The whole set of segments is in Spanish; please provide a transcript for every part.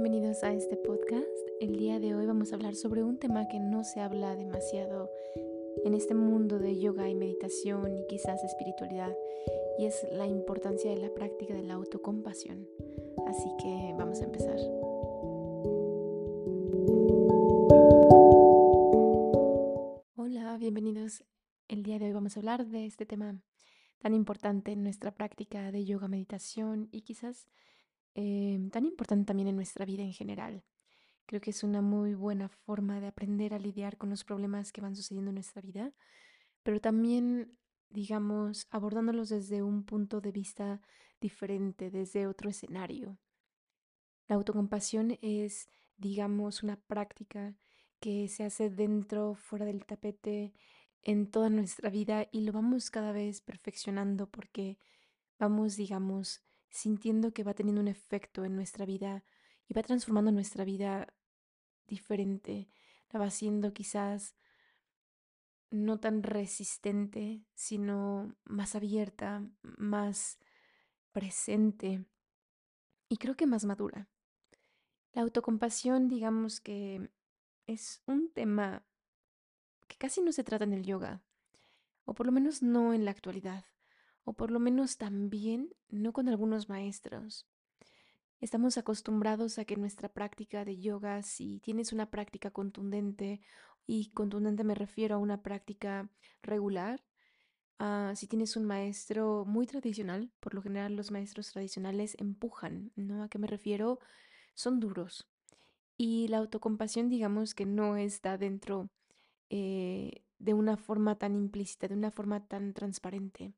bienvenidos a este podcast. El día de hoy vamos a hablar sobre un tema que no se habla demasiado en este mundo de yoga y meditación y quizás espiritualidad, y es la importancia de la práctica de la autocompasión. Así que vamos a empezar. Hola, bienvenidos. El día de hoy vamos a hablar de este tema tan importante en nuestra práctica de yoga, meditación y quizás Em, tan importante también en nuestra vida en general. Creo que es una muy buena forma de aprender a lidiar con los problemas que van sucediendo en nuestra vida, pero también, digamos, abordándolos desde un punto de vista diferente, desde otro escenario. La autocompasión es, digamos, una práctica que se hace dentro, fuera del tapete, en toda nuestra vida y lo vamos cada vez perfeccionando porque vamos, digamos, sintiendo que va teniendo un efecto en nuestra vida y va transformando nuestra vida diferente, la va haciendo quizás no tan resistente, sino más abierta, más presente y creo que más madura. La autocompasión, digamos que es un tema que casi no se trata en el yoga, o por lo menos no en la actualidad o por lo menos también no con algunos maestros. Estamos acostumbrados a que nuestra práctica de yoga, si tienes una práctica contundente, y contundente me refiero a una práctica regular, ah, si tienes un maestro muy tradicional, por lo general los maestros tradicionales empujan, ¿no? ¿A qué me refiero? Son duros. Y la autocompasión, digamos que no está dentro eh, de una forma tan implícita, de una forma tan transparente.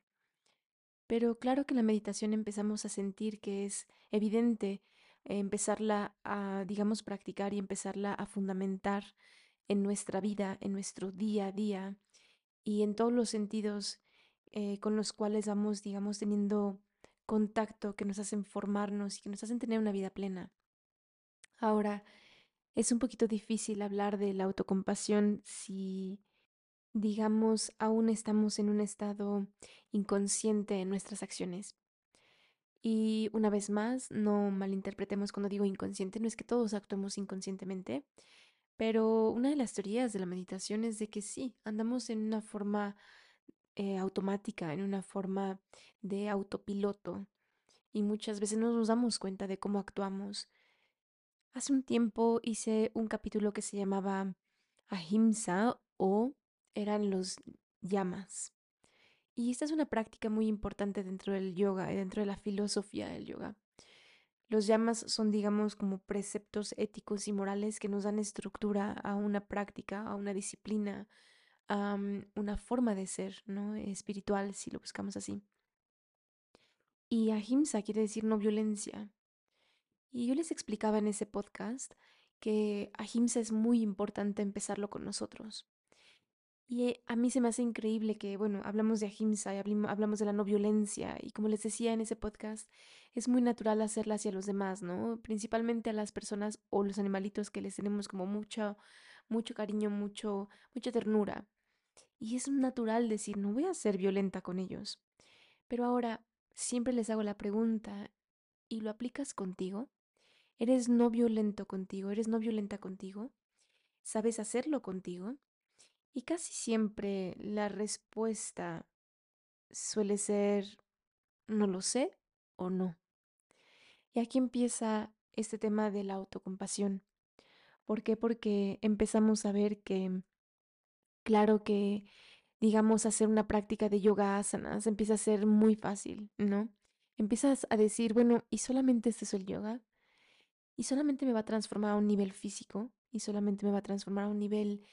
Pero claro que la meditación empezamos a sentir que es evidente empezarla a, digamos, practicar y empezarla a fundamentar en nuestra vida, en nuestro día a día y en todos los sentidos eh, con los cuales vamos, digamos, teniendo contacto que nos hacen formarnos y que nos hacen tener una vida plena. Ahora, es un poquito difícil hablar de la autocompasión si digamos, aún estamos en un estado inconsciente en nuestras acciones. Y una vez más, no malinterpretemos cuando digo inconsciente, no es que todos actuemos inconscientemente, pero una de las teorías de la meditación es de que sí, andamos en una forma eh, automática, en una forma de autopiloto, y muchas veces no nos damos cuenta de cómo actuamos. Hace un tiempo hice un capítulo que se llamaba Ahimsa o eran los llamas. Y esta es una práctica muy importante dentro del yoga y dentro de la filosofía del yoga. Los llamas son, digamos, como preceptos éticos y morales que nos dan estructura a una práctica, a una disciplina, a una forma de ser, ¿no? Espiritual, si lo buscamos así. Y ahimsa quiere decir no violencia. Y yo les explicaba en ese podcast que ahimsa es muy importante empezarlo con nosotros. Y eh, a mí se me hace increíble que, bueno, hablamos de ahimsa y hablamos de la no violencia y como les decía en ese podcast, es muy natural hacerla hacia los demás, ¿no? Principalmente a las personas o los animalitos que les tenemos como mucho, mucho cariño, mucho, mucha ternura. Y es natural decir, no voy a ser violenta con ellos. Pero ahora siempre les hago la pregunta, ¿y lo aplicas contigo? ¿Eres no violento contigo? ¿Eres no violenta contigo? ¿Sabes hacerlo contigo? Y casi siempre la respuesta suele ser no lo sé o no. Y aquí empieza este tema de la autocompasión. ¿Por qué? Porque empezamos a ver que, claro que, digamos, hacer una práctica de yoga asanas empieza a ser muy fácil, ¿no? Empiezas a decir, bueno, ¿y solamente este es el yoga? ¿Y solamente me va a transformar a un nivel físico? ¿Y solamente me va a transformar a un nivel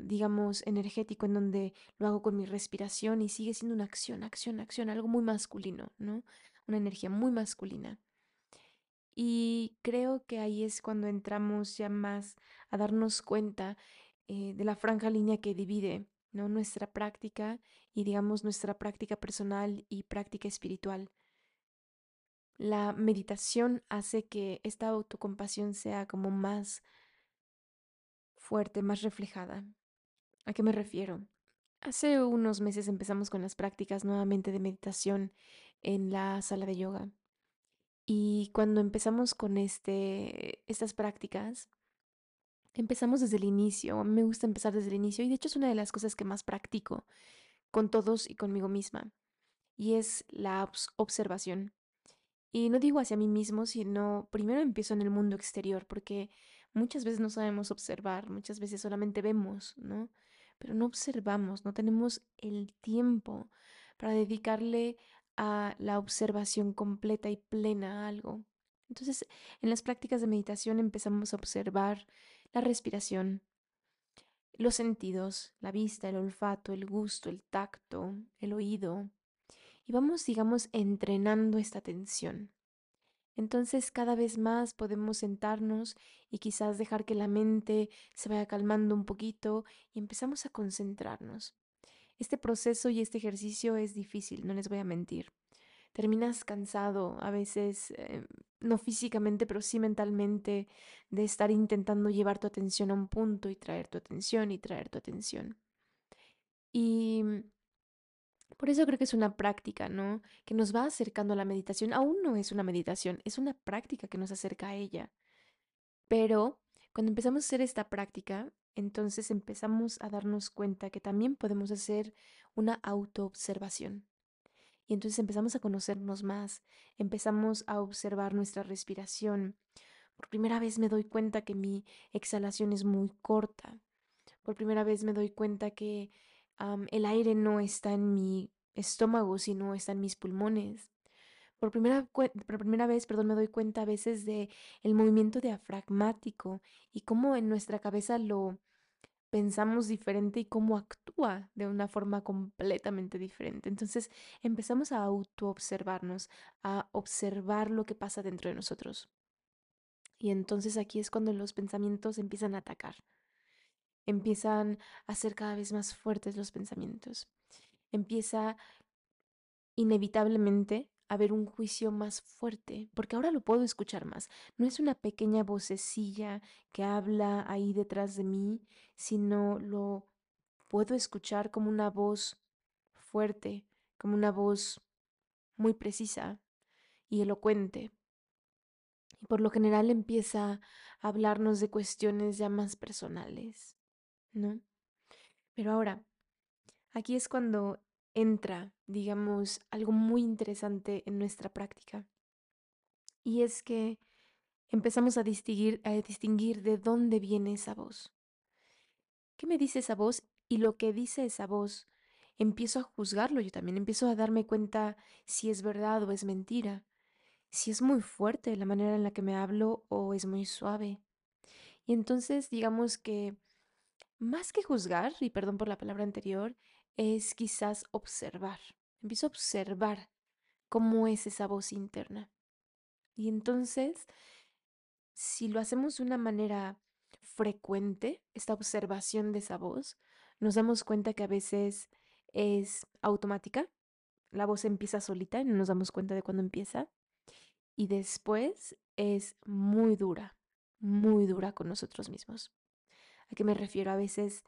digamos, energético en donde lo hago con mi respiración y sigue siendo una acción, acción, acción, algo muy masculino, ¿no? Una energía muy masculina. Y creo que ahí es cuando entramos ya más a darnos cuenta eh, de la franja línea que divide ¿no? nuestra práctica y digamos nuestra práctica personal y práctica espiritual. La meditación hace que esta autocompasión sea como más fuerte, más reflejada. ¿A qué me refiero? Hace unos meses empezamos con las prácticas nuevamente de meditación en la sala de yoga. Y cuando empezamos con este, estas prácticas, empezamos desde el inicio. Me gusta empezar desde el inicio y de hecho es una de las cosas que más practico con todos y conmigo misma. Y es la observación. Y no digo hacia mí mismo, sino primero empiezo en el mundo exterior, porque muchas veces no sabemos observar, muchas veces solamente vemos, ¿no? Pero no observamos, no tenemos el tiempo para dedicarle a la observación completa y plena a algo. Entonces, en las prácticas de meditación empezamos a observar la respiración, los sentidos, la vista, el olfato, el gusto, el tacto, el oído, y vamos, digamos, entrenando esta atención. Entonces cada vez más podemos sentarnos y quizás dejar que la mente se vaya calmando un poquito y empezamos a concentrarnos. Este proceso y este ejercicio es difícil, no les voy a mentir. Terminas cansado, a veces, eh, no físicamente, pero sí mentalmente, de estar intentando llevar tu atención a un punto y traer tu atención y traer tu atención. Y por eso creo que es una práctica, ¿no? Que nos va acercando a la meditación. Aún no es una meditación, es una práctica que nos acerca a ella. Pero cuando empezamos a hacer esta práctica, entonces empezamos a darnos cuenta que también podemos hacer una autoobservación. Y entonces empezamos a conocernos más, empezamos a observar nuestra respiración. Por primera vez me doy cuenta que mi exhalación es muy corta. Por primera vez me doy cuenta que el aire no está en mi estómago, sino está en mis pulmones. Por primera, por primera vez, perdón, me doy cuenta a veces de el movimiento diafragmático y cómo en nuestra cabeza lo pensamos diferente y cómo actúa de una forma completamente diferente. Entonces empezamos a autoobservarnos, a observar lo que pasa dentro de nosotros. Y entonces aquí es cuando los pensamientos empiezan a atacar empiezan a ser cada vez más fuertes los pensamientos. Empieza inevitablemente a haber un juicio más fuerte, porque ahora lo puedo escuchar más. No es una pequeña vocecilla que habla ahí detrás de mí, sino lo puedo escuchar como una voz fuerte, como una voz muy precisa y elocuente. Y por lo general empieza a hablarnos de cuestiones ya más personales. ¿No? Pero ahora, aquí es cuando entra, digamos, algo muy interesante en nuestra práctica. Y es que empezamos a distinguir, a distinguir de dónde viene esa voz. ¿Qué me dice esa voz? Y lo que dice esa voz, empiezo a juzgarlo yo también, empiezo a darme cuenta si es verdad o es mentira, si es muy fuerte la manera en la que me hablo o es muy suave. Y entonces digamos que más que juzgar, y perdón por la palabra anterior, es quizás observar. Empiezo a observar cómo es esa voz interna. Y entonces, si lo hacemos de una manera frecuente, esta observación de esa voz, nos damos cuenta que a veces es automática. La voz empieza solita y no nos damos cuenta de cuándo empieza. Y después es muy dura, muy dura con nosotros mismos. ¿A qué me refiero? A veces,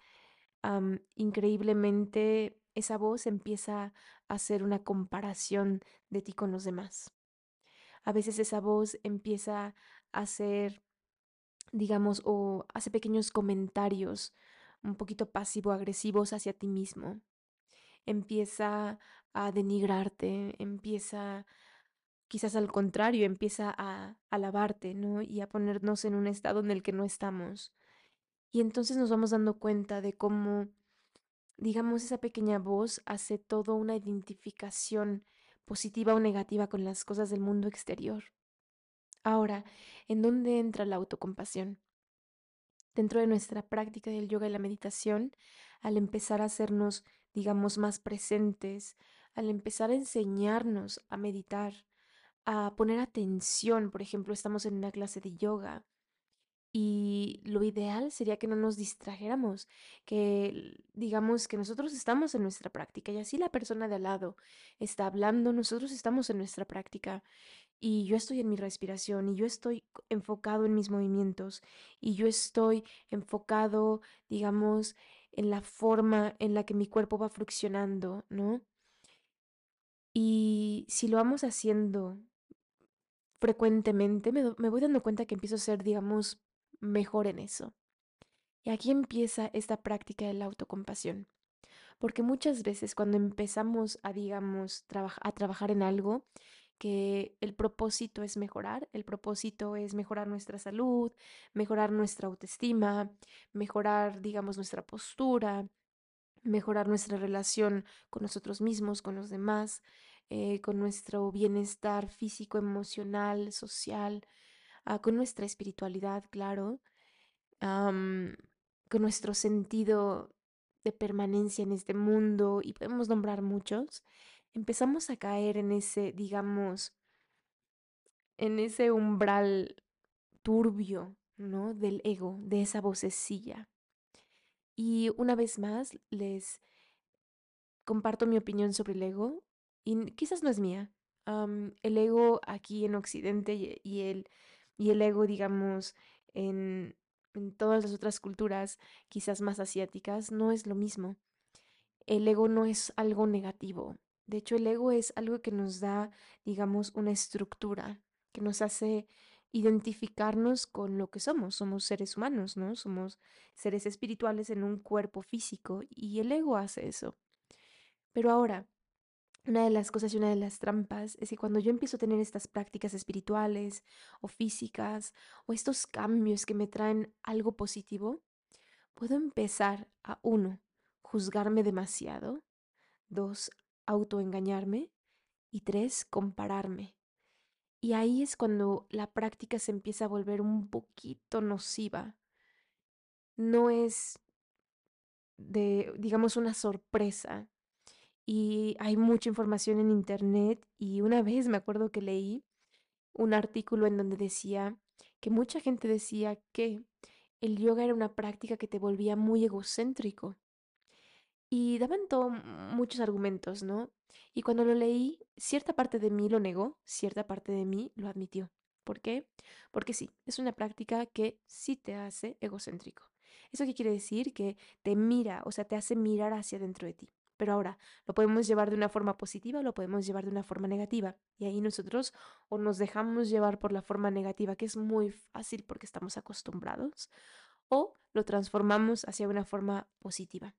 increíblemente, esa voz empieza a hacer una comparación de ti con los demás. A veces esa voz empieza a hacer, digamos, o hace pequeños comentarios un poquito pasivo-agresivos hacia ti mismo. Empieza a denigrarte, empieza, quizás al contrario, empieza a alabarte, ¿no? Y a ponernos en un estado en el que no estamos. Y entonces nos vamos dando cuenta de cómo, digamos, esa pequeña voz hace toda una identificación positiva o negativa con las cosas del mundo exterior. Ahora, ¿en dónde entra la autocompasión? Dentro de nuestra práctica del yoga y la meditación, al empezar a hacernos, digamos, más presentes, al empezar a enseñarnos a meditar, a poner atención, por ejemplo, estamos en una clase de yoga y lo ideal sería que no nos distrajéramos, que digamos que nosotros estamos en nuestra práctica y así la persona de al lado está hablando, nosotros estamos en nuestra práctica y yo estoy en mi respiración y yo estoy enfocado en mis movimientos y yo estoy enfocado, digamos, en la forma en la que mi cuerpo va friccionando, ¿no? Y si lo vamos haciendo frecuentemente me, me voy dando cuenta que empiezo a ser, digamos, mejor en eso. Y aquí empieza esta práctica de la autocompasión. Porque muchas veces cuando empezamos a, digamos, a trabajar en algo, que el propósito es mejorar, el propósito es mejorar nuestra salud, mejorar nuestra autoestima, mejorar, digamos, nuestra postura, mejorar nuestra relación con nosotros mismos, con los demás, eh, con nuestro bienestar físico, emocional, social, ah, con nuestra espiritualidad, claro, con nuestro sentido de permanencia en este mundo, y podemos nombrar muchos, empezamos a caer en ese, digamos, en ese umbral turbio, ¿no? Del ego, de esa vocecilla. Y una vez más, les comparto mi opinión sobre el ego y quizás no es mía. El ego aquí en Occidente y el, y el ego, digamos, en, todas las otras culturas, quizás más asiáticas, no es lo mismo. El ego no es algo negativo. De hecho, el ego es algo que nos da, digamos, una estructura, que nos hace identificarnos con lo que somos. Somos seres humanos, ¿no? Somos seres espirituales en un cuerpo físico y el ego hace eso. Pero ahora, una de las cosas y una de las trampas es que cuando yo empiezo a tener estas prácticas espirituales o físicas o estos cambios que me traen algo positivo, puedo empezar a uno, juzgarme demasiado, dos, autoengañarme y tres, compararme. Y ahí es cuando la práctica se empieza a volver un poquito nociva. No es de, digamos, una sorpresa, y hay mucha información en internet y una vez me acuerdo que leí un artículo en donde decía que mucha gente decía que el yoga era una práctica que te volvía muy egocéntrico y daban todo muchos argumentos, ¿no? Y cuando lo leí, cierta parte de mí lo negó, cierta parte de mí lo admitió. ¿Por qué? Porque sí, es una práctica que sí te hace egocéntrico. ¿Eso qué quiere decir? Que te mira, o sea, te hace mirar hacia dentro de ti. Pero ahora, lo podemos llevar de una forma positiva o lo podemos llevar de una forma negativa. Y ahí nosotros o nos dejamos llevar por la forma negativa, que es muy fácil porque estamos acostumbrados, o lo transformamos hacia una forma positiva.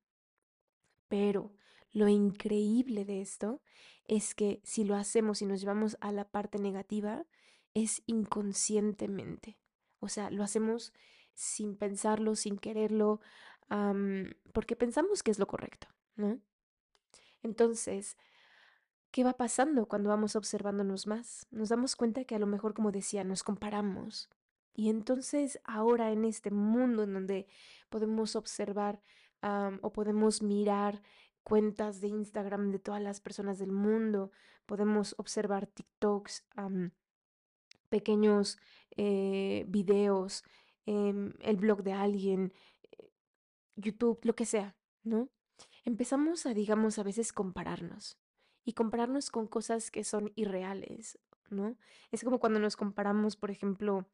Pero lo increíble de esto es que si lo hacemos y nos llevamos a la parte negativa, es inconscientemente. O sea, lo hacemos sin pensarlo, sin quererlo, porque pensamos que es lo correcto, ¿no? Entonces, ¿qué va pasando cuando vamos observándonos más? Nos damos cuenta que a lo mejor, como decía, nos comparamos. Y entonces ahora en este mundo en donde podemos observar o podemos mirar cuentas de Instagram de todas las personas del mundo, podemos observar TikToks, pequeños eh, videos, em, el blog de alguien, eh, YouTube, lo que sea, ¿no? Empezamos a, digamos, a veces compararnos y compararnos con cosas que son irreales, ¿no? Es como cuando nos comparamos, por ejemplo,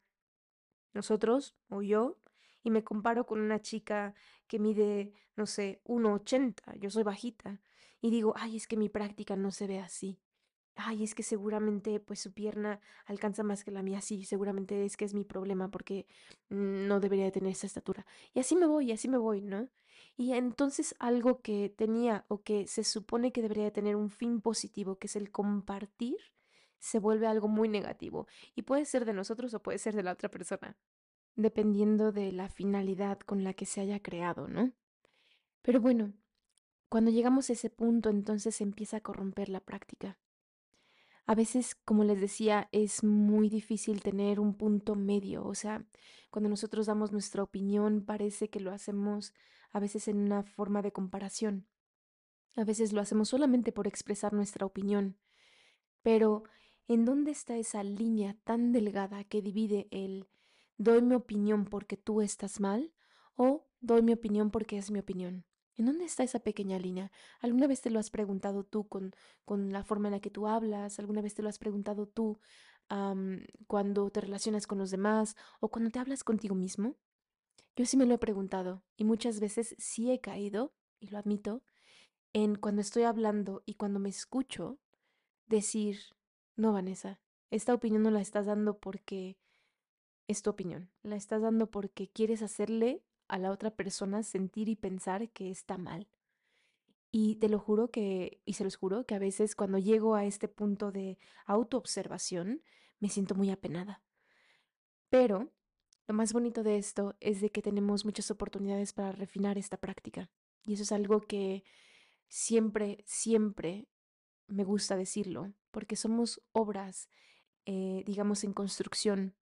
nosotros o yo, y me comparo con una chica que mide, no sé, uno ochenta yo soy bajita, y digo, ay, es que mi práctica no se ve así. Ay, es que seguramente pues su pierna alcanza más que la mía. Sí, seguramente es que es mi problema porque no debería de tener esa estatura. Y así me voy, y así me voy, ¿no? Y entonces algo que tenía o que se supone que debería de tener un fin positivo, que es el compartir, se vuelve algo muy negativo. Y puede ser de nosotros o puede ser de la otra persona, dependiendo de la finalidad con la que se haya creado, ¿no? Pero bueno, cuando llegamos a ese punto, entonces se empieza a corromper la práctica. A veces, como les decía, es muy difícil tener un punto medio. O sea, cuando nosotros damos nuestra opinión, parece que lo hacemos a veces en una forma de comparación. A veces lo hacemos solamente por expresar nuestra opinión. Pero, ¿en dónde está esa línea tan delgada que divide el doy mi opinión porque tú estás mal o doy mi opinión porque es mi opinión? ¿En dónde está esa pequeña línea? ¿Alguna vez te lo has preguntado tú con, con la forma en la que tú hablas? ¿Alguna vez te lo has preguntado tú cuando te relacionas con los demás o cuando te hablas contigo mismo? Yo sí me lo he preguntado y muchas veces sí he caído, y lo admito, en cuando estoy hablando y cuando me escucho decir, no, Vanessa, esta opinión no la estás dando porque es tu opinión, la estás dando porque quieres hacerle a la otra persona sentir y pensar que está mal. Y te lo juro que, y se los juro, que a veces cuando llego a este punto de autoobservación, me siento muy apenada. Pero lo más bonito de esto es de que tenemos muchas oportunidades para refinar esta práctica. Y eso es algo que siempre, siempre me gusta decirlo, porque somos obras, eh, digamos, en construcción.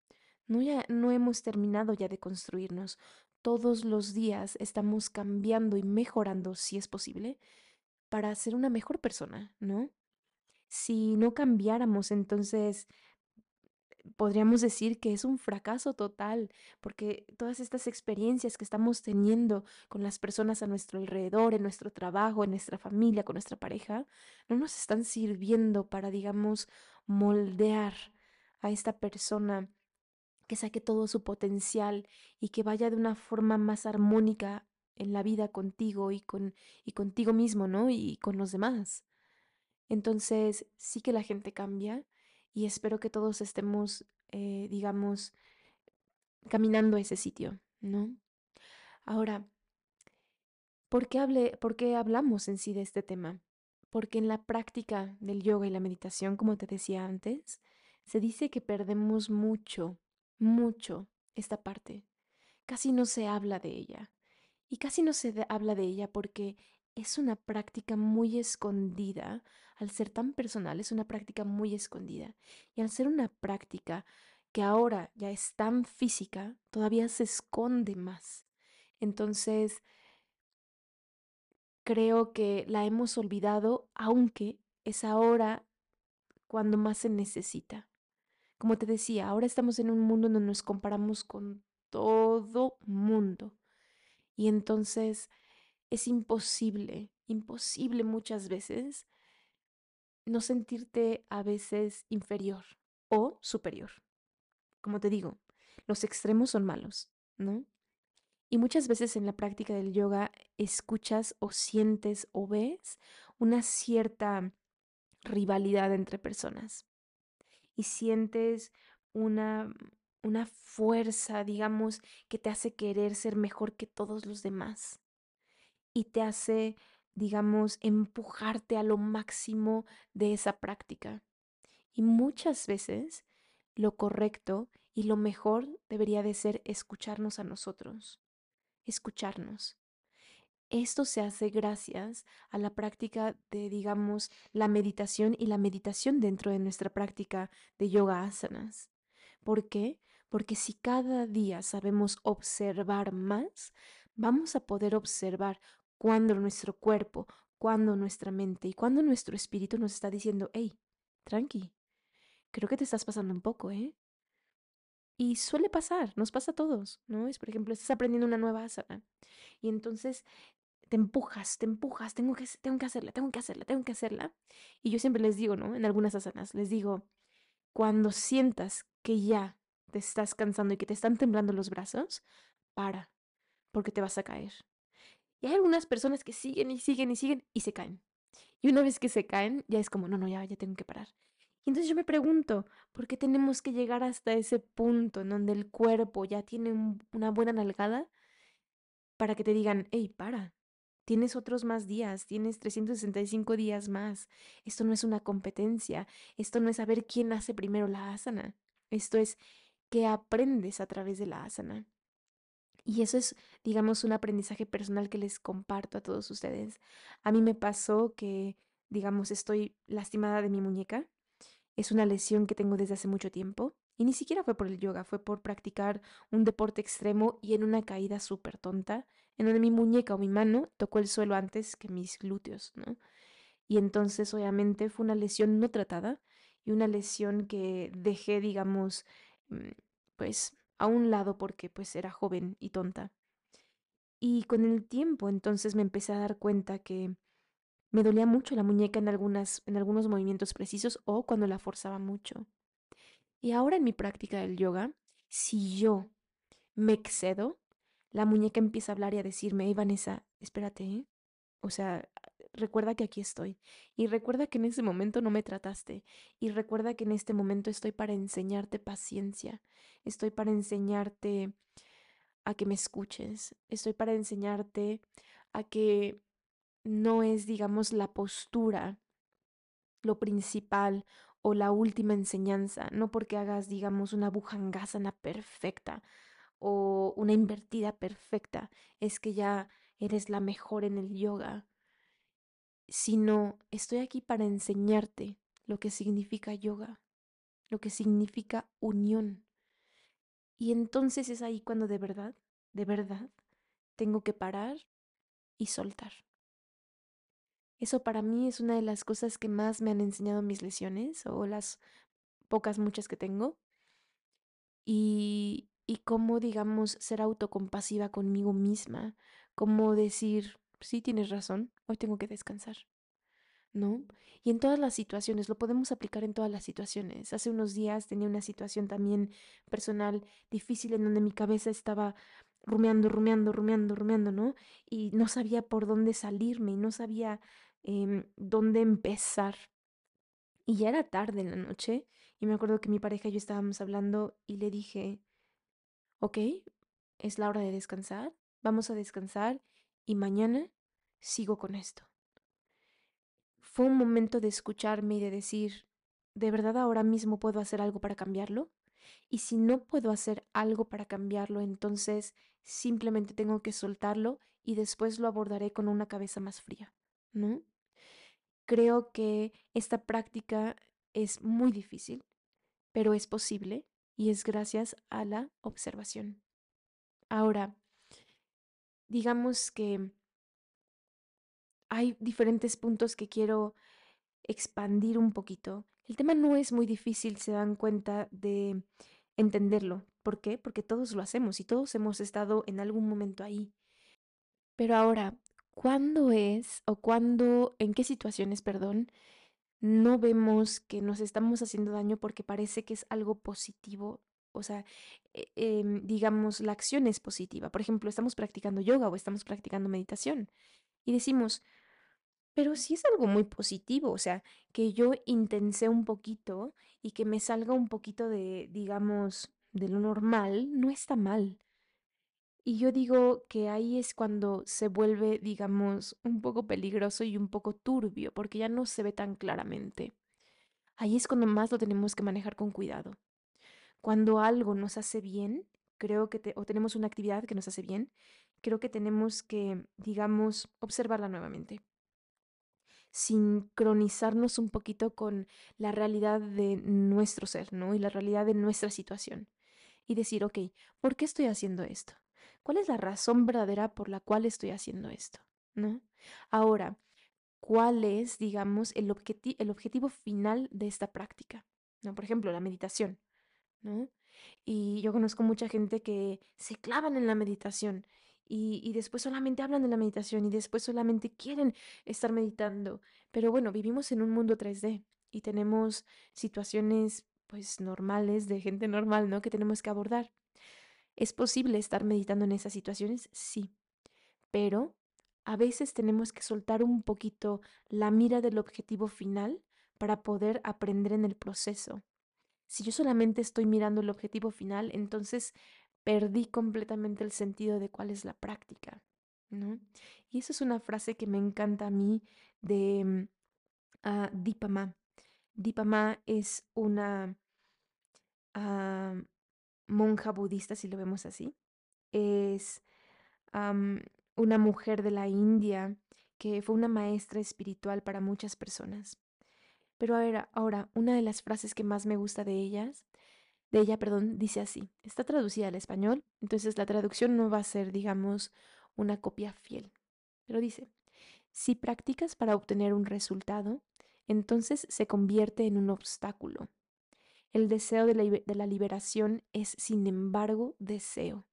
No, ya, no hemos terminado ya de construirnos. Todos los días estamos cambiando y mejorando, si es posible, para ser una mejor persona, ¿no? Si no cambiáramos, entonces podríamos decir que es un fracaso total, porque todas estas experiencias que estamos teniendo con las personas a nuestro alrededor, en nuestro trabajo, en nuestra familia, con nuestra pareja, no nos están sirviendo para, digamos, moldear a esta persona que saque todo su potencial y que vaya de una forma más armónica en la vida contigo y con y contigo mismo, ¿no? Y con los demás. Entonces, sí que la gente cambia, y espero que todos estemos, eh, digamos, caminando a ese sitio, ¿no? Ahora, ¿por qué, hable, ¿por qué hablamos en sí de este tema? Porque en la práctica del yoga y la meditación, como te decía antes, se dice que perdemos mucho, mucho esta parte. Casi no se habla de ella. Y casi no se habla de ella porque es una práctica muy escondida al ser tan personal, es una práctica muy escondida. Y al ser una práctica que ahora ya es tan física, todavía se esconde más. Entonces, creo que la hemos olvidado, aunque es ahora cuando más se necesita. Como te decía, ahora estamos en un mundo donde nos comparamos con todo mundo. Y entonces es imposible, imposible muchas veces no sentirte a veces inferior o superior. Como te digo, los extremos son malos, ¿no? Y muchas veces en la práctica del yoga escuchas o sientes o ves una cierta rivalidad entre personas. Y sientes una, una fuerza, digamos, que te hace querer ser mejor que todos los demás. Y te hace digamos, empujarte a lo máximo de esa práctica. Y muchas veces lo correcto y lo mejor debería de ser escucharnos a nosotros, escucharnos. Esto se hace gracias a la práctica de, digamos, la meditación y la meditación dentro de nuestra práctica de yoga asanas. ¿Por qué? Porque si cada día sabemos observar más, vamos a poder observar cuando nuestro cuerpo, cuando nuestra mente y cuando nuestro espíritu nos está diciendo, hey, tranqui, creo que te estás pasando un poco, ¿eh? Y suele pasar, nos pasa a todos, ¿no? Es, por ejemplo, estás aprendiendo una nueva asana y entonces te empujas, te empujas, tengo que, tengo que hacerla, tengo que hacerla, tengo que hacerla. Y yo siempre les digo, ¿no? En algunas asanas, les digo, cuando sientas que ya te estás cansando y que te están temblando los brazos, para, porque te vas a caer. Y hay algunas personas que siguen y siguen y siguen y se caen. Y una vez que se caen, ya es como, no, no, ya, ya tengo que parar. Y entonces yo me pregunto, ¿por qué tenemos que llegar hasta ese punto en donde el cuerpo ya tiene una buena nalgada para que te digan, hey, para, tienes otros más días, tienes 365 días más. Esto no es una competencia, esto no es saber quién hace primero la asana, esto es que aprendes a través de la asana. Y eso es, digamos, un aprendizaje personal que les comparto a todos ustedes. A mí me pasó que, digamos, estoy lastimada de mi muñeca. Es una lesión que tengo desde hace mucho tiempo. Y ni siquiera fue por el yoga, fue por practicar un deporte extremo y en una caída súper tonta, en donde mi muñeca o mi mano tocó el suelo antes que mis glúteos, ¿no? Y entonces, obviamente, fue una lesión no tratada y una lesión que dejé, digamos, mm, pues a un lado porque pues era joven y tonta. Y con el tiempo entonces me empecé a dar cuenta que me dolía mucho la muñeca en, algunas, en algunos movimientos precisos o cuando la forzaba mucho. Y ahora en mi práctica del yoga, si yo me excedo, la muñeca empieza a hablar y a decirme, hey Vanessa, espérate, ¿eh? o sea, recuerda que aquí estoy. Y recuerda que en ese momento no me trataste. Y recuerda que en este momento estoy para enseñarte paciencia. Estoy para enseñarte a que me escuches. Estoy para enseñarte a que no es, digamos, la postura lo principal o la última enseñanza, no porque hagas, digamos, una bujangasana perfecta o una invertida perfecta, es que ya eres la mejor en el yoga, sino estoy aquí para enseñarte lo que significa yoga, lo que significa unión. Y entonces es ahí cuando de verdad, de verdad, tengo que parar y soltar. Eso para mí es una de las cosas que más me han enseñado mis lesiones o las pocas, muchas que tengo. Y, y cómo, digamos, ser autocompasiva conmigo misma, cómo decir, sí, tienes razón, tengo que descansar, ¿no? Y en todas las situaciones, lo podemos aplicar en todas las situaciones. Hace unos días tenía una situación también personal difícil en donde mi cabeza estaba rumeando, rumeando, rumeando, rumeando, ¿no? Y no sabía por dónde salirme y no sabía eh, dónde empezar. Y ya era tarde en la noche y me acuerdo que mi pareja y yo estábamos hablando y le dije, ok, es la hora de descansar, vamos a descansar y mañana sigo con esto. Fue un momento de escucharme y de decir, ¿de verdad ahora mismo puedo hacer algo para cambiarlo? Y si no puedo hacer algo para cambiarlo, entonces simplemente tengo que soltarlo y después lo abordaré con una cabeza más fría, ¿no? Creo que esta práctica es muy difícil, pero es posible y es gracias a la observación. Ahora, digamos que hay diferentes puntos que quiero expandir un poquito. El tema no es muy difícil, se dan cuenta de entenderlo. ¿Por qué? Porque todos lo hacemos y todos hemos estado en algún momento ahí. Pero ahora, ¿cuándo es o cuándo, en qué situaciones, perdón, no vemos que nos estamos haciendo daño porque parece que es algo positivo? O sea, eh, em, digamos, la acción es positiva. Por ejemplo, estamos practicando yoga o estamos practicando meditación y decimos, pero si es algo muy positivo, o sea, que yo intense un poquito y que me salga un poquito de, digamos, de lo normal, no está mal. Y yo digo que ahí es cuando se vuelve, digamos, un poco peligroso y un poco turbio, porque ya no se ve tan claramente. Ahí es cuando más lo tenemos que manejar con cuidado. Cuando algo nos hace bien, creo que, o tenemos una actividad que nos hace bien, creo que tenemos que, digamos, observarla nuevamente sincronizarnos un poquito con la realidad de nuestro ser, ¿no? Y la realidad de nuestra situación. Y decir, ok, ¿por qué estoy haciendo esto? ¿Cuál es la razón verdadera por la cual estoy haciendo esto? ¿No? Ahora, ¿cuál es, digamos, el, el objetivo final de esta práctica? ¿No? Por ejemplo, la meditación, ¿no? Y yo conozco mucha gente que se clavan en la meditación y, después solamente hablan de la meditación y después solamente quieren estar meditando. Pero bueno, vivimos en un mundo 3D y tenemos situaciones pues normales de gente normal, ¿no? Que tenemos que abordar. ¿Es posible estar meditando en esas situaciones? Sí, pero a veces tenemos que soltar un poquito la mira del objetivo final para poder aprender en el proceso. Si yo solamente estoy mirando el objetivo final, entonces perdí completamente el sentido de cuál es la práctica, ¿no? Y esa es una frase que me encanta a mí de uh, Dipama. Dipama es una ah, monja budista, si lo vemos así. Es una mujer de la India que fue una maestra espiritual para muchas personas. Pero ahora, ahora, una de las frases que más me gusta de ellas de ella, perdón, dice así. Está traducida al español, entonces la traducción no va a ser, digamos, una copia fiel. Pero dice, si practicas para obtener un resultado, entonces se convierte en un obstáculo. El deseo de la, liberación es, sin embargo, deseo.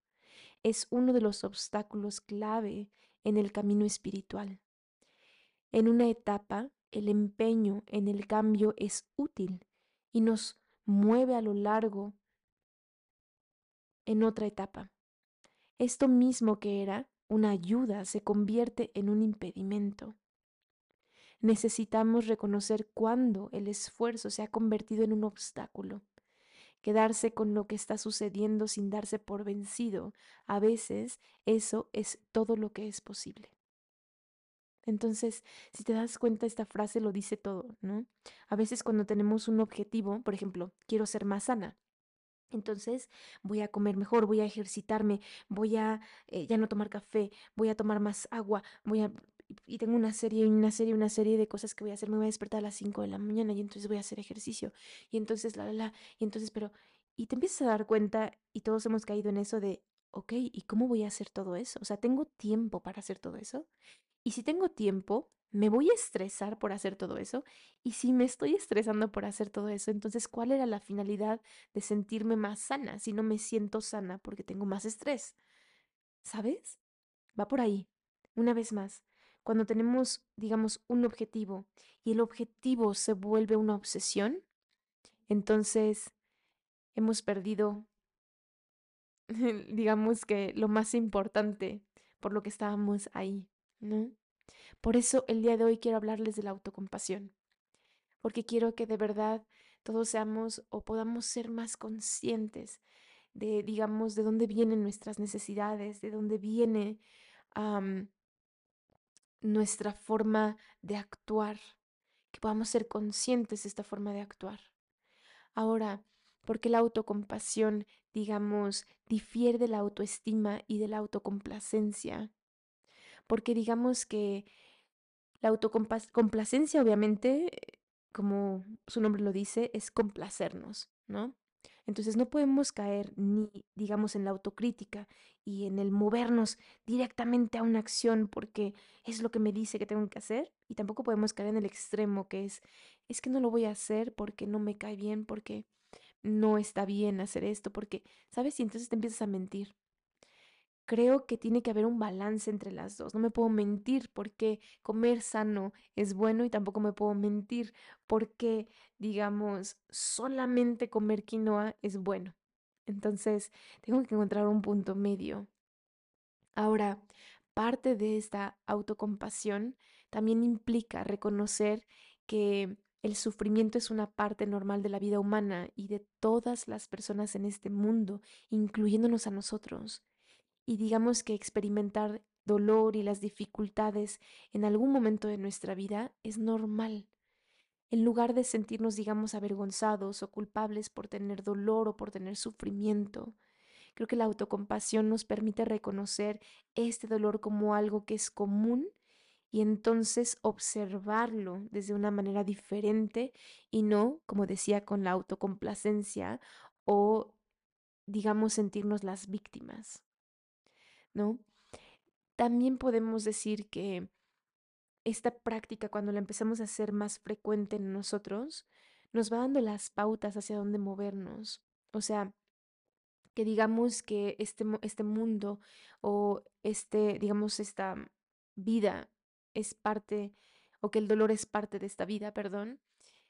Es uno de los obstáculos clave en el camino espiritual. En una etapa, el empeño en el cambio es útil y nos mueve a lo largo en otra etapa. Esto mismo que era una ayuda se convierte en un impedimento. necesitamos reconocer cuándo el esfuerzo se ha convertido en un obstáculo. Quedarse con lo que está sucediendo sin darse por vencido, a veces eso es todo lo que es posible. Entonces, si te das cuenta, esta frase lo dice todo, ¿no? A veces cuando tenemos un objetivo, por ejemplo, quiero ser más sana, entonces voy a comer mejor, voy a ejercitarme, voy a eh, ya no tomar café, voy a tomar más agua, voy a... Y tengo una serie, una serie, una serie de cosas que voy a hacer. Me voy a despertar a las 5 de la mañana y entonces voy a hacer ejercicio. Y entonces, la, la, la. Y entonces, pero... Y te empiezas a dar cuenta, y todos hemos caído en eso de, ok, ¿y cómo voy a hacer todo eso? O sea, ¿tengo tiempo para hacer todo eso? Y si tengo tiempo, me voy a estresar por hacer todo eso. Y si me estoy estresando por hacer todo eso, entonces, ¿cuál era la finalidad de sentirme más sana si no me siento sana porque tengo más estrés? ¿Sabes? Va por ahí. Una vez más, cuando tenemos, digamos, un objetivo y el objetivo se vuelve una obsesión, entonces hemos perdido, digamos que lo más importante por lo que estábamos ahí, ¿no? Por eso el día de hoy quiero hablarles de la autocompasión, porque quiero que de verdad todos seamos o podamos ser más conscientes de, digamos, de dónde vienen nuestras necesidades, de dónde viene nuestra forma de actuar, que podamos ser conscientes de esta forma de actuar. Ahora, porque la autocompasión, digamos, difiere de la autoestima y de la autocomplacencia, porque digamos que la autocomplacencia, obviamente, como su nombre lo dice, es complacernos, ¿no? Entonces no podemos caer ni, digamos, en la autocrítica y en el movernos directamente a una acción porque es lo que me dice que tengo que hacer. Y tampoco podemos caer en el extremo que es, es que no lo voy a hacer porque no me cae bien, porque no está bien hacer esto, porque, ¿sabes? Y entonces te empiezas a mentir creo que tiene que haber un balance entre las dos. No me puedo mentir porque comer sano es bueno y tampoco me puedo mentir porque, digamos, solamente comer quinoa es bueno. Entonces, tengo que encontrar un punto medio. Ahora, parte de esta autocompasión también implica reconocer que el sufrimiento es una parte normal de la vida humana y de todas las personas en este mundo, incluyéndonos a nosotros y digamos que experimentar dolor y las dificultades en algún momento de nuestra vida es normal. En lugar de sentirnos, digamos, avergonzados o culpables por tener dolor o por tener sufrimiento, creo que la autocompasión nos permite reconocer este dolor como algo que es común y entonces observarlo desde una manera diferente y no, como decía, con la autocomplacencia o, digamos, sentirnos las víctimas. ¿No? También podemos decir que esta práctica, cuando la empezamos a hacer más frecuente en nosotros, nos va dando las pautas hacia dónde movernos. O sea, que digamos que este, este mundo o este, digamos, esta vida es parte, o que el dolor es parte de esta vida, perdón,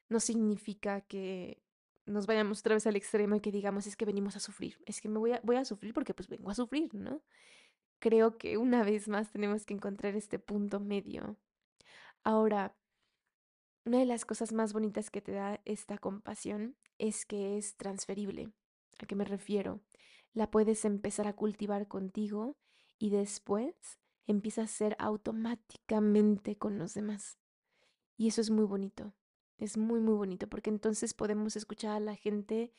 no significa que nos vayamos otra vez al extremo y que digamos es que venimos a sufrir, es que me voy a, voy a sufrir porque pues vengo a sufrir, ¿no? Creo que una vez más tenemos que encontrar este punto medio. Ahora, una de las cosas más bonitas que te da esta compasión es que es transferible. ¿A qué me refiero? La puedes empezar a cultivar contigo y después empieza a ser automáticamente con los demás. Y eso es muy bonito. Es muy, muy bonito porque entonces podemos escuchar a la gente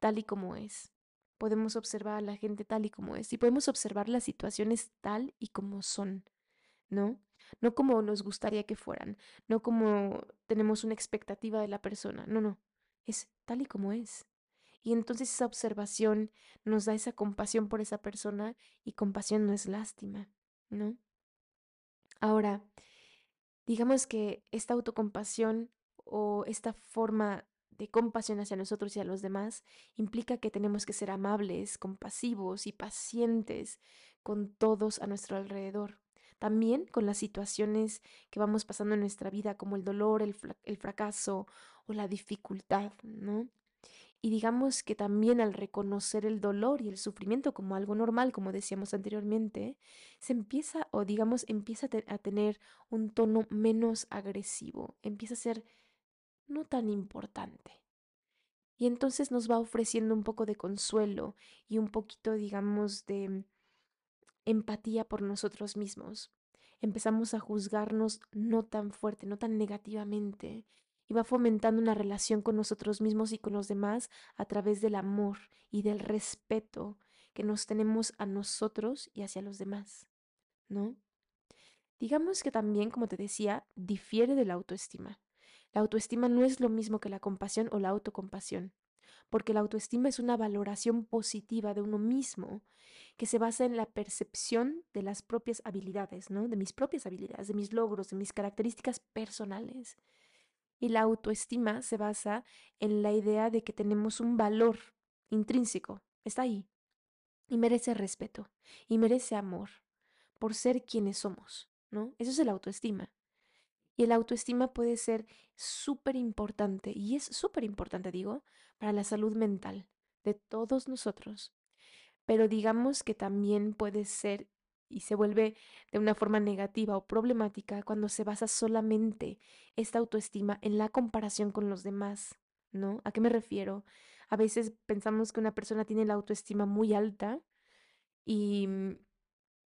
tal y como es podemos observar a la gente tal y como es y podemos observar las situaciones tal y como son, ¿no? No como nos gustaría que fueran, no como tenemos una expectativa de la persona, no, no, es tal y como es. Y entonces esa observación nos da esa compasión por esa persona y compasión no es lástima, ¿no? Ahora, digamos que esta autocompasión o esta forma de compasión hacia nosotros y a los demás implica que tenemos que ser amables, compasivos y pacientes con todos a nuestro alrededor. También con las situaciones que vamos pasando en nuestra vida, como el dolor, el, fracaso o la dificultad, ¿no? Y digamos que también al reconocer el dolor y el sufrimiento como algo normal, como decíamos anteriormente, se empieza o digamos empieza a, tener un tono menos agresivo, empieza a ser no tan importante. Y entonces nos va ofreciendo un poco de consuelo y un poquito, digamos, de empatía por nosotros mismos. Empezamos a juzgarnos no tan fuerte, no tan negativamente, y va fomentando una relación con nosotros mismos y con los demás a través del amor y del respeto que nos tenemos a nosotros y hacia los demás, ¿no? Digamos que también, como te decía, difiere de la autoestima. La autoestima no es lo mismo que la compasión o la autocompasión, porque la autoestima es una valoración positiva de uno mismo que se basa en la percepción de las propias habilidades, ¿no? De mis propias habilidades, de mis logros, de mis características personales. Y la autoestima se basa en la idea de que tenemos un valor intrínseco, está ahí, y merece respeto, y merece amor, por ser quienes somos, ¿no? Eso es el autoestima. Y el autoestima puede ser súper importante, y es súper importante, digo, para la salud mental de todos nosotros. Pero digamos que también puede ser y se vuelve de una forma negativa o problemática cuando se basa solamente esta autoestima en la comparación con los demás, ¿no? ¿A qué me refiero? A veces pensamos que una persona tiene la autoestima muy alta y, mm,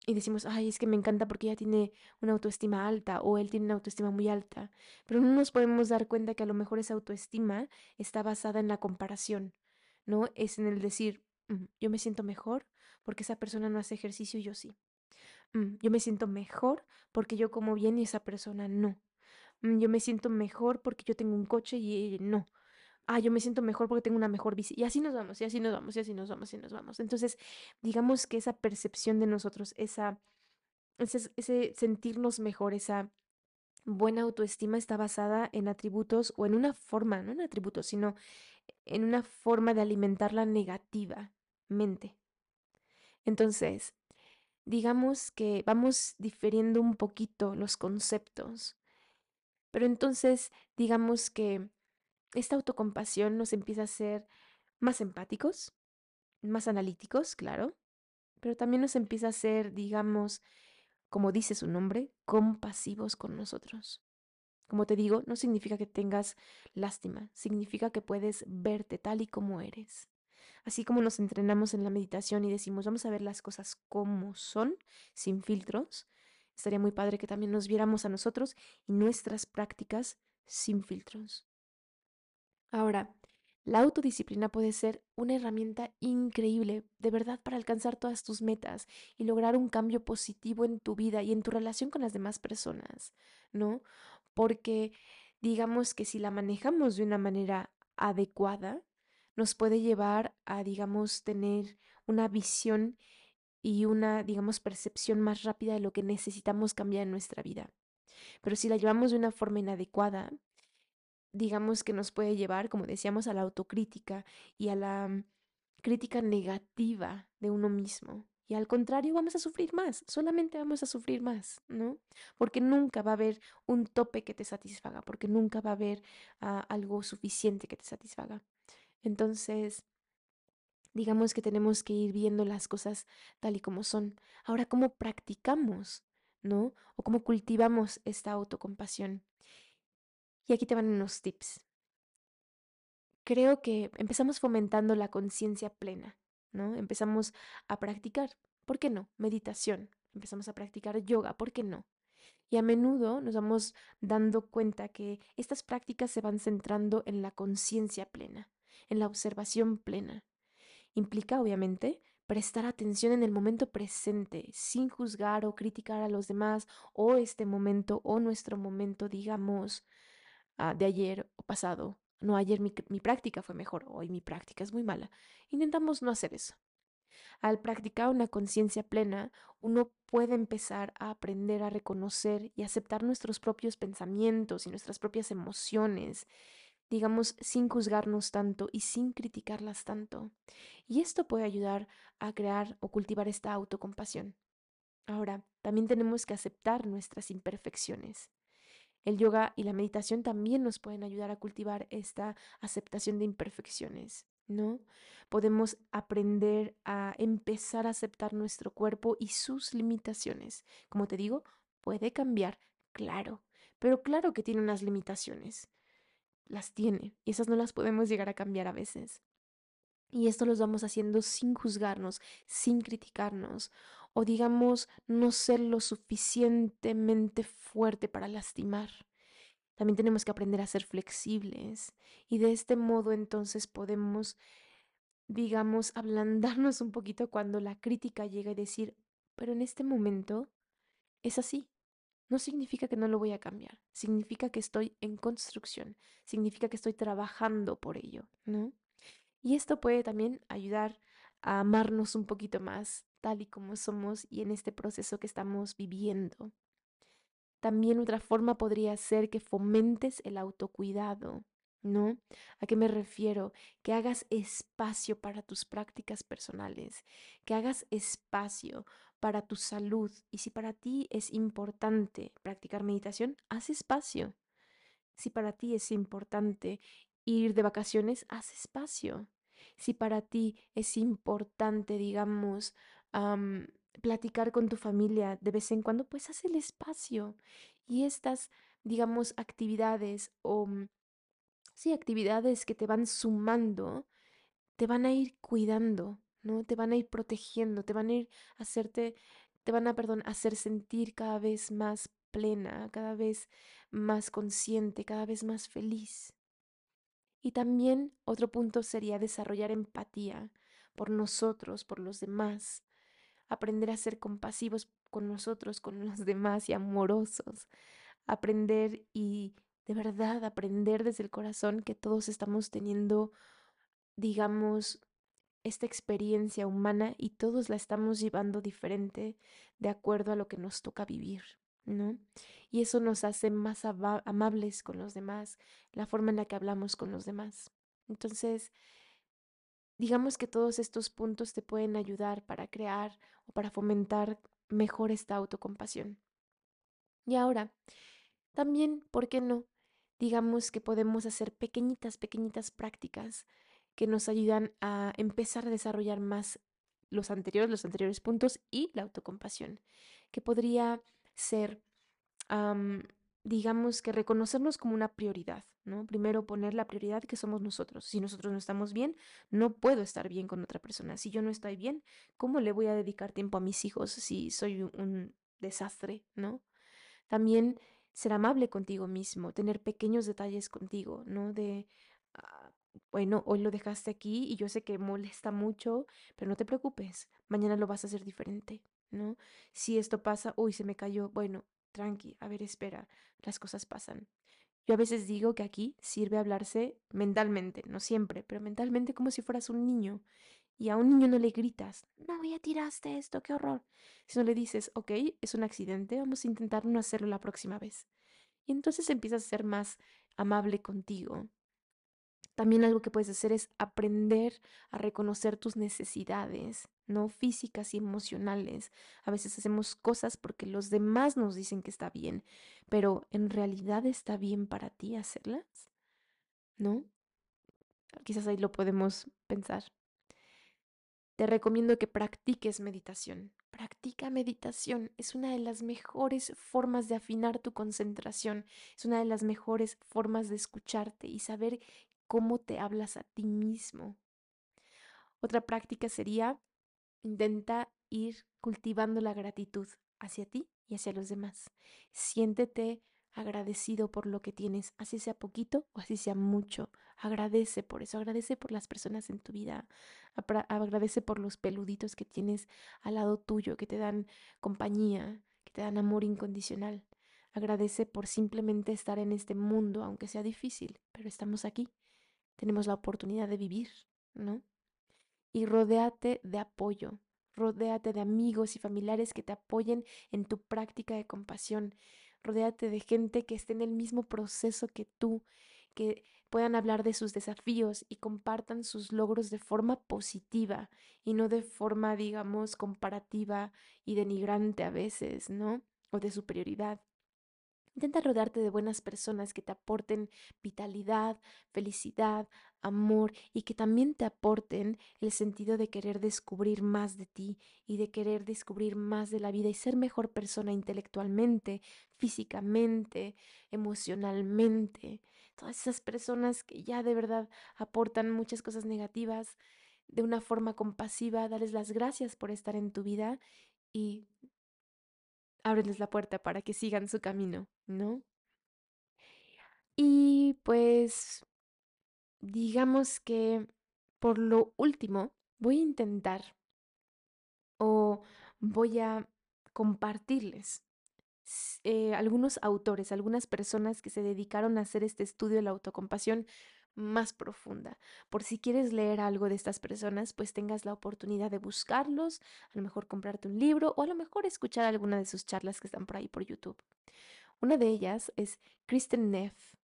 y decimos, ay, es que me encanta porque ella tiene una autoestima alta o él tiene una autoestima muy alta, pero no nos podemos dar cuenta que a lo mejor esa autoestima está basada en la comparación, ¿no? Es en el decir, mm, yo me siento mejor porque esa persona no hace ejercicio y yo sí. Mm, yo me siento mejor porque yo como bien y esa persona no. Mm, yo me siento mejor porque yo tengo un coche y no. Ah, yo me siento mejor porque tengo una mejor bici. Y así nos vamos, y así nos vamos, y así nos vamos, y nos vamos. Entonces, digamos que esa percepción de nosotros, esa, ese, ese sentirnos mejor, esa buena autoestima está basada en atributos o en una forma, no en atributos, sino en una forma de alimentarla negativamente. Entonces, digamos que vamos difiriendo un poquito los conceptos. Pero entonces, digamos que esta autocompasión nos empieza a hacer más empáticos, más analíticos, claro, pero también nos empieza a hacer, digamos, como dice su nombre, compasivos con nosotros. Como te digo, no significa que tengas lástima, significa que puedes verte tal y como eres. Así como nos entrenamos en la meditación y decimos, vamos a ver las cosas como son, sin filtros, estaría muy padre que también nos viéramos a nosotros y nuestras prácticas sin filtros. Ahora, la autodisciplina puede ser una herramienta increíble, de verdad, para alcanzar todas tus metas y lograr un cambio positivo en tu vida y en tu relación con las demás personas, ¿no? Porque digamos que si la manejamos de una manera adecuada, nos puede llevar a, digamos, tener una visión y una, digamos, percepción más rápida de lo que necesitamos cambiar en nuestra vida. Pero si la llevamos de una forma inadecuada, digamos que nos puede llevar, como decíamos, a la autocrítica y a la mm, crítica negativa de uno mismo. Y al contrario, vamos a sufrir más, solamente vamos a sufrir más, ¿no? Porque nunca va a haber un tope que te satisfaga, porque nunca va a haber ah, algo suficiente que te satisfaga. Entonces, digamos que tenemos que ir viendo las cosas tal y como son. Ahora, ¿cómo practicamos, no? O cómo cultivamos esta autocompasión. Y aquí te van unos tips. Creo que empezamos fomentando la conciencia plena, ¿no? Empezamos a practicar, ¿por qué no? Meditación. Empezamos a practicar yoga, ¿por qué no? Y a menudo nos vamos dando cuenta que estas prácticas se van centrando en la conciencia plena en la observación plena. Implica, obviamente, prestar atención en el momento presente, sin juzgar o criticar a los demás o este momento o nuestro momento, digamos, ah, de ayer o pasado. No, ayer mi, mi práctica fue mejor, hoy mi práctica es muy mala. Intentamos no hacer eso. Al practicar una conciencia plena, uno puede empezar a aprender a reconocer y aceptar nuestros propios pensamientos y nuestras propias emociones digamos, sin juzgarnos tanto y sin criticarlas tanto. Y esto puede ayudar a crear o cultivar esta autocompasión. Ahora, también tenemos que aceptar nuestras imperfecciones. El yoga y la meditación también nos pueden ayudar a cultivar esta aceptación de imperfecciones, ¿no? Podemos aprender a empezar a aceptar nuestro cuerpo y sus limitaciones. Como te digo, puede cambiar, claro, pero claro que tiene unas limitaciones. Las tiene y esas no las podemos llegar a cambiar a veces. Y esto lo vamos haciendo sin juzgarnos, sin criticarnos o digamos no ser lo suficientemente fuerte para lastimar. También tenemos que aprender a ser flexibles y de este modo entonces podemos, digamos, ablandarnos un poquito cuando la crítica llega y decir, pero en este momento es así. No significa que no lo voy a cambiar, significa que estoy en construcción, significa que estoy trabajando por ello, ¿no? Y esto puede también ayudar a amarnos un poquito más, tal y como somos y en este proceso que estamos viviendo. También otra forma podría ser que fomentes el autocuidado, ¿no? ¿A qué me refiero? Que hagas espacio para tus prácticas personales, que hagas espacio para tu salud. Y si para ti es importante practicar meditación, haz espacio. Si para ti es importante ir de vacaciones, haz espacio. Si para ti es importante, digamos, platicar con tu familia de vez en cuando, pues haz el espacio. Y estas, digamos, actividades o, mm, sí, actividades que te van sumando, te van a ir cuidando, ¿no? Te van a ir protegiendo, te van a ir a hacerte, te van a, perdón, hacer sentir cada vez más plena, cada vez más consciente, cada vez más feliz. Y también otro punto sería desarrollar empatía por nosotros, por los demás, aprender a ser compasivos con nosotros, con los demás y amorosos, aprender y de verdad aprender desde el corazón que todos estamos teniendo, digamos, esta experiencia humana y todos la estamos llevando diferente de acuerdo a lo que nos toca vivir, ¿no? Y eso nos hace más amables con los demás, la forma en la que hablamos con los demás. Entonces, digamos que todos estos puntos te pueden ayudar para crear o para fomentar mejor esta autocompasión. Y ahora, también, ¿por qué no? Digamos que podemos hacer pequeñitas, pequeñitas prácticas que nos ayudan a empezar a desarrollar más los anteriores, los anteriores puntos y la autocompasión, que podría ser digamos que reconocernos como una prioridad, ¿no? Primero poner la prioridad que somos nosotros. Si nosotros no estamos bien, no puedo estar bien con otra persona. Si yo no estoy bien, ¿cómo le voy a dedicar tiempo a mis hijos si soy un desastre, ¿no? También ser amable contigo mismo, tener pequeños detalles contigo, ¿no? De, ah, bueno, hoy lo dejaste aquí y yo sé que molesta mucho, pero no te preocupes, mañana lo vas a hacer diferente, ¿no? Si esto pasa, uy, se me cayó, bueno, tranqui, a ver, espera, las cosas pasan. Yo a veces digo que aquí sirve hablarse mentalmente, no siempre, pero mentalmente como si fueras un niño. Y a un niño no le gritas, no, ya tiraste esto, qué horror. Si no le dices, ok, es un accidente, vamos a intentar no hacerlo la próxima vez. Y entonces empiezas a ser más amable contigo, también algo que puedes hacer es aprender a reconocer tus necesidades, no físicas y emocionales. A veces hacemos cosas porque los demás nos dicen que está bien, pero ¿en realidad está bien para ti hacerlas? ¿No? Quizás ahí lo podemos pensar. Te recomiendo que practiques meditación. Practica meditación. Es una de las mejores formas de afinar tu concentración. Es una de las mejores formas de escucharte y saber cómo te hablas a ti mismo. Otra práctica sería intenta ir cultivando la gratitud hacia ti y hacia los demás. Siéntete agradecido por lo que tienes, así sea poquito o así sea mucho. Agradece por eso, agradece por las personas en tu vida, agradece por los peluditos que tienes al lado tuyo, que te dan compañía, que te dan amor incondicional. Agradece por simplemente estar en este mundo, aunque sea difícil, pero estamos aquí tenemos la oportunidad de vivir, ¿no? Y rodéate de apoyo, rodéate de amigos y familiares que te apoyen en tu práctica de compasión, rodéate de gente que esté en el mismo proceso que tú, que puedan hablar de sus desafíos y compartan sus logros de forma positiva y no de forma, digamos, comparativa y denigrante a veces, ¿no? O de superioridad. Intenta rodearte de buenas personas que te aporten vitalidad, felicidad, amor y que también te aporten el sentido de querer descubrir más de ti y de querer descubrir más de la vida y ser mejor persona intelectualmente, físicamente, emocionalmente. Todas esas personas que ya de verdad aportan muchas cosas negativas de una forma compasiva, darles las gracias por estar en tu vida y ábreles la puerta para que sigan su camino, ¿no? Y pues digamos que por lo último voy a intentar o voy a compartirles eh, algunos autores, algunas personas que se dedicaron a hacer este estudio de la autocompasión más profunda. Por si quieres leer algo de estas personas, pues tengas la oportunidad de buscarlos, a lo mejor comprarte un libro o a lo mejor escuchar alguna de sus charlas que están por ahí por YouTube. Una de ellas es Kristen Neff.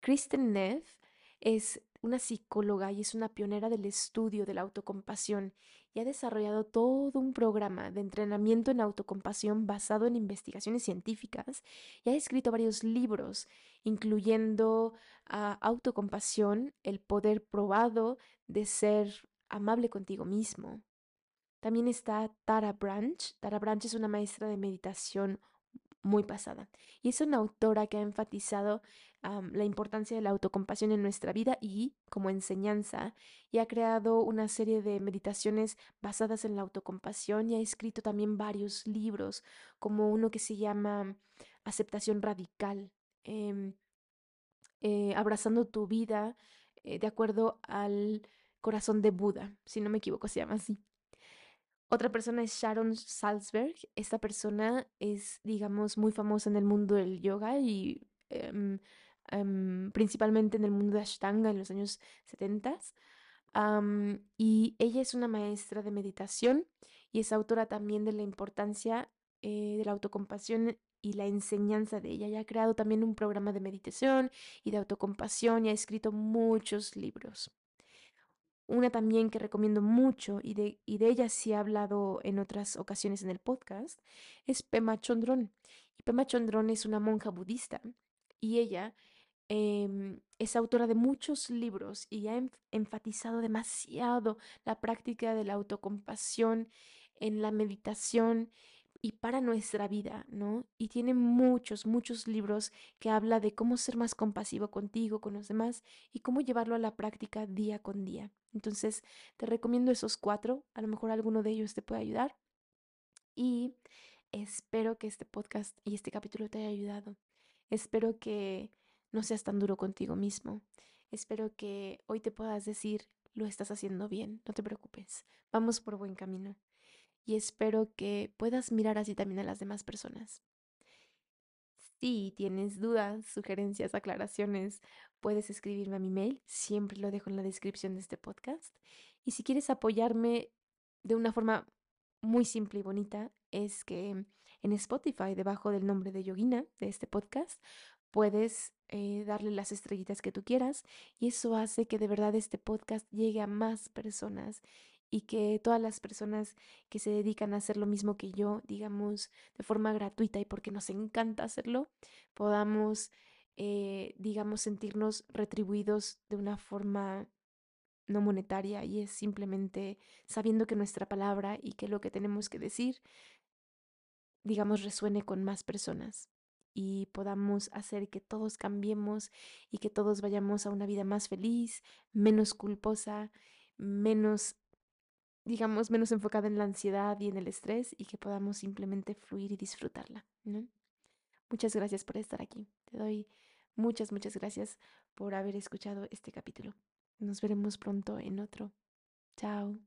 Kristen Neff es una psicóloga y es una pionera del estudio de la autocompasión y ha desarrollado todo un programa de entrenamiento en autocompasión basado en investigaciones científicas y ha escrito varios libros, incluyendo ah, Autocompasión, el poder probado de ser amable contigo mismo. También está Tara Branch. Tara Branch es una maestra de meditación muy pasada. Y es una autora que ha enfatizado la importancia de la autocompasión en nuestra vida y como enseñanza, y ha creado una serie de meditaciones basadas en la autocompasión y ha escrito también varios libros, como uno que se llama Aceptación Radical, em, eh, Abrazando tu vida eh, de acuerdo al corazón de Buda, si no me equivoco, se llama así. Otra persona es Sharon Salzberg. Esta persona es, digamos, muy famosa en el mundo del yoga y em, em, principalmente en el mundo de Ashtanga en los años 70. y ella es una maestra de meditación y es autora también de la importancia eh, de la autocompasión y la enseñanza de ella. Ella ha creado también un programa de meditación y de autocompasión y ha escrito muchos libros. Una también que recomiendo mucho y de, y de ella sí he hablado en otras ocasiones en el podcast es Pema Chondron. Y Pema Chondron es una monja budista y ella em, es autora de muchos libros y ha enfatizado demasiado la práctica de la autocompasión en la meditación y para nuestra vida, ¿no? Y tiene muchos, muchos libros que habla de cómo ser más compasivo contigo, con los demás y cómo llevarlo a la práctica día con día. Entonces, te recomiendo esos cuatro, a lo mejor alguno de ellos te puede ayudar. Y espero que este podcast y este capítulo te haya ayudado. Espero que no seas tan duro contigo mismo. Espero que hoy te puedas decir, lo estás haciendo bien, no te preocupes, vamos por buen camino y espero que puedas mirar así también a las demás personas. Si tienes dudas, sugerencias, aclaraciones, puedes escribirme a mi mail, siempre lo dejo en la descripción de este podcast. Y si quieres apoyarme de una forma muy simple y bonita, es que en Spotify, debajo del nombre de Yogina, de este podcast, puedes eh, darle las estrellitas que tú quieras y eso hace que de verdad este podcast llegue a más personas y que todas las personas que se dedican a hacer lo mismo que yo, digamos, de forma gratuita y porque nos encanta hacerlo, podamos, eh, digamos, sentirnos retribuidos de una forma no monetaria y es simplemente sabiendo que nuestra palabra y que lo que tenemos que decir, digamos, resuene con más personas y podamos hacer que todos cambiemos y que todos vayamos a una vida más feliz, menos culposa, menos digamos, menos enfocada en la ansiedad y en el estrés y que podamos simplemente fluir y disfrutarla. Muchas gracias por estar aquí. Te doy muchas, muchas gracias por haber escuchado este capítulo. Nos veremos pronto en otro. Chao.